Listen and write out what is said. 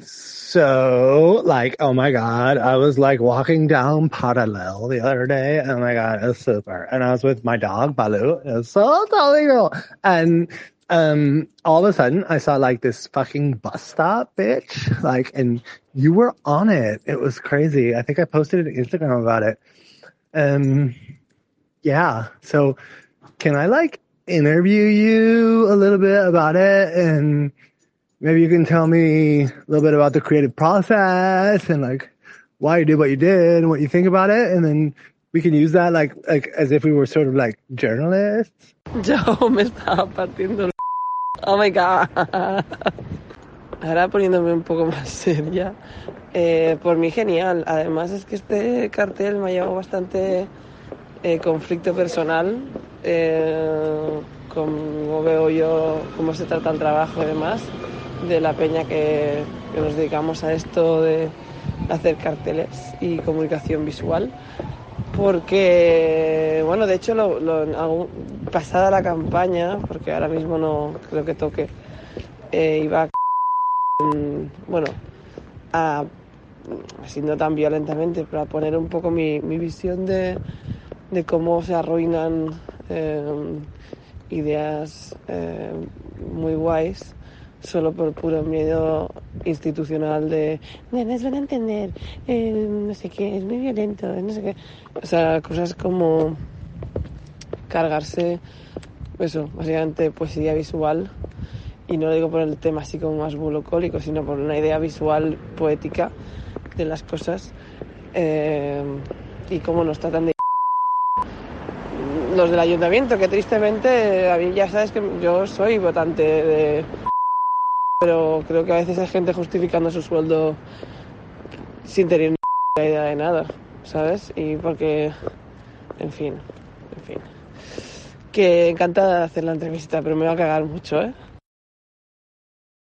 So, like, oh my god, I was like walking down Parallel the other day. Oh my god, was super. And I was with my dog Balu. It was so cool. And um, all of a sudden, I saw like this fucking bus stop, bitch. Like, and you were on it. It was crazy. I think I posted an Instagram about it. Um, yeah. So, can I like interview you a little bit about it and maybe you can tell me a little bit about the creative process and like why you did what you did and what you think about it and then we can use that like like as if we were sort of like journalists Yo partiendo. Oh my god. Ahora poniéndome un poco más seria. Eh, por mí genial. Además es que este cartel me ha llevado bastante eh, conflicto personal. Eh, como veo yo, cómo se trata el trabajo y demás. De la peña que, nos dedicamos a esto de hacer carteles y comunicación visual porque, bueno, de hecho, lo, pasada la campaña, porque ahora mismo no creo que toque, eh, iba, mm, bueno, a, así no tan violentamente, pero a poner un poco mi, mi visión de, de cómo se arruinan eh, ideas eh, muy guays solo por puro miedo institucional de nenes van a entender no sé qué es muy violento no sé qué o sea cosas como cargarse eso básicamente poesía visual. Y no lo digo por el tema así como más bucólico sino por una idea visual poética de las cosas eh, y cómo nos tratan de los del ayuntamiento que tristemente a mí ya sabes que yo soy votante de pero creo que a veces hay gente justificando su sueldo sin tener ni idea de nada, ¿sabes? Y porque, en fin, en fin. Que encantada de hacer la entrevista, pero me va a cagar mucho, ¿eh?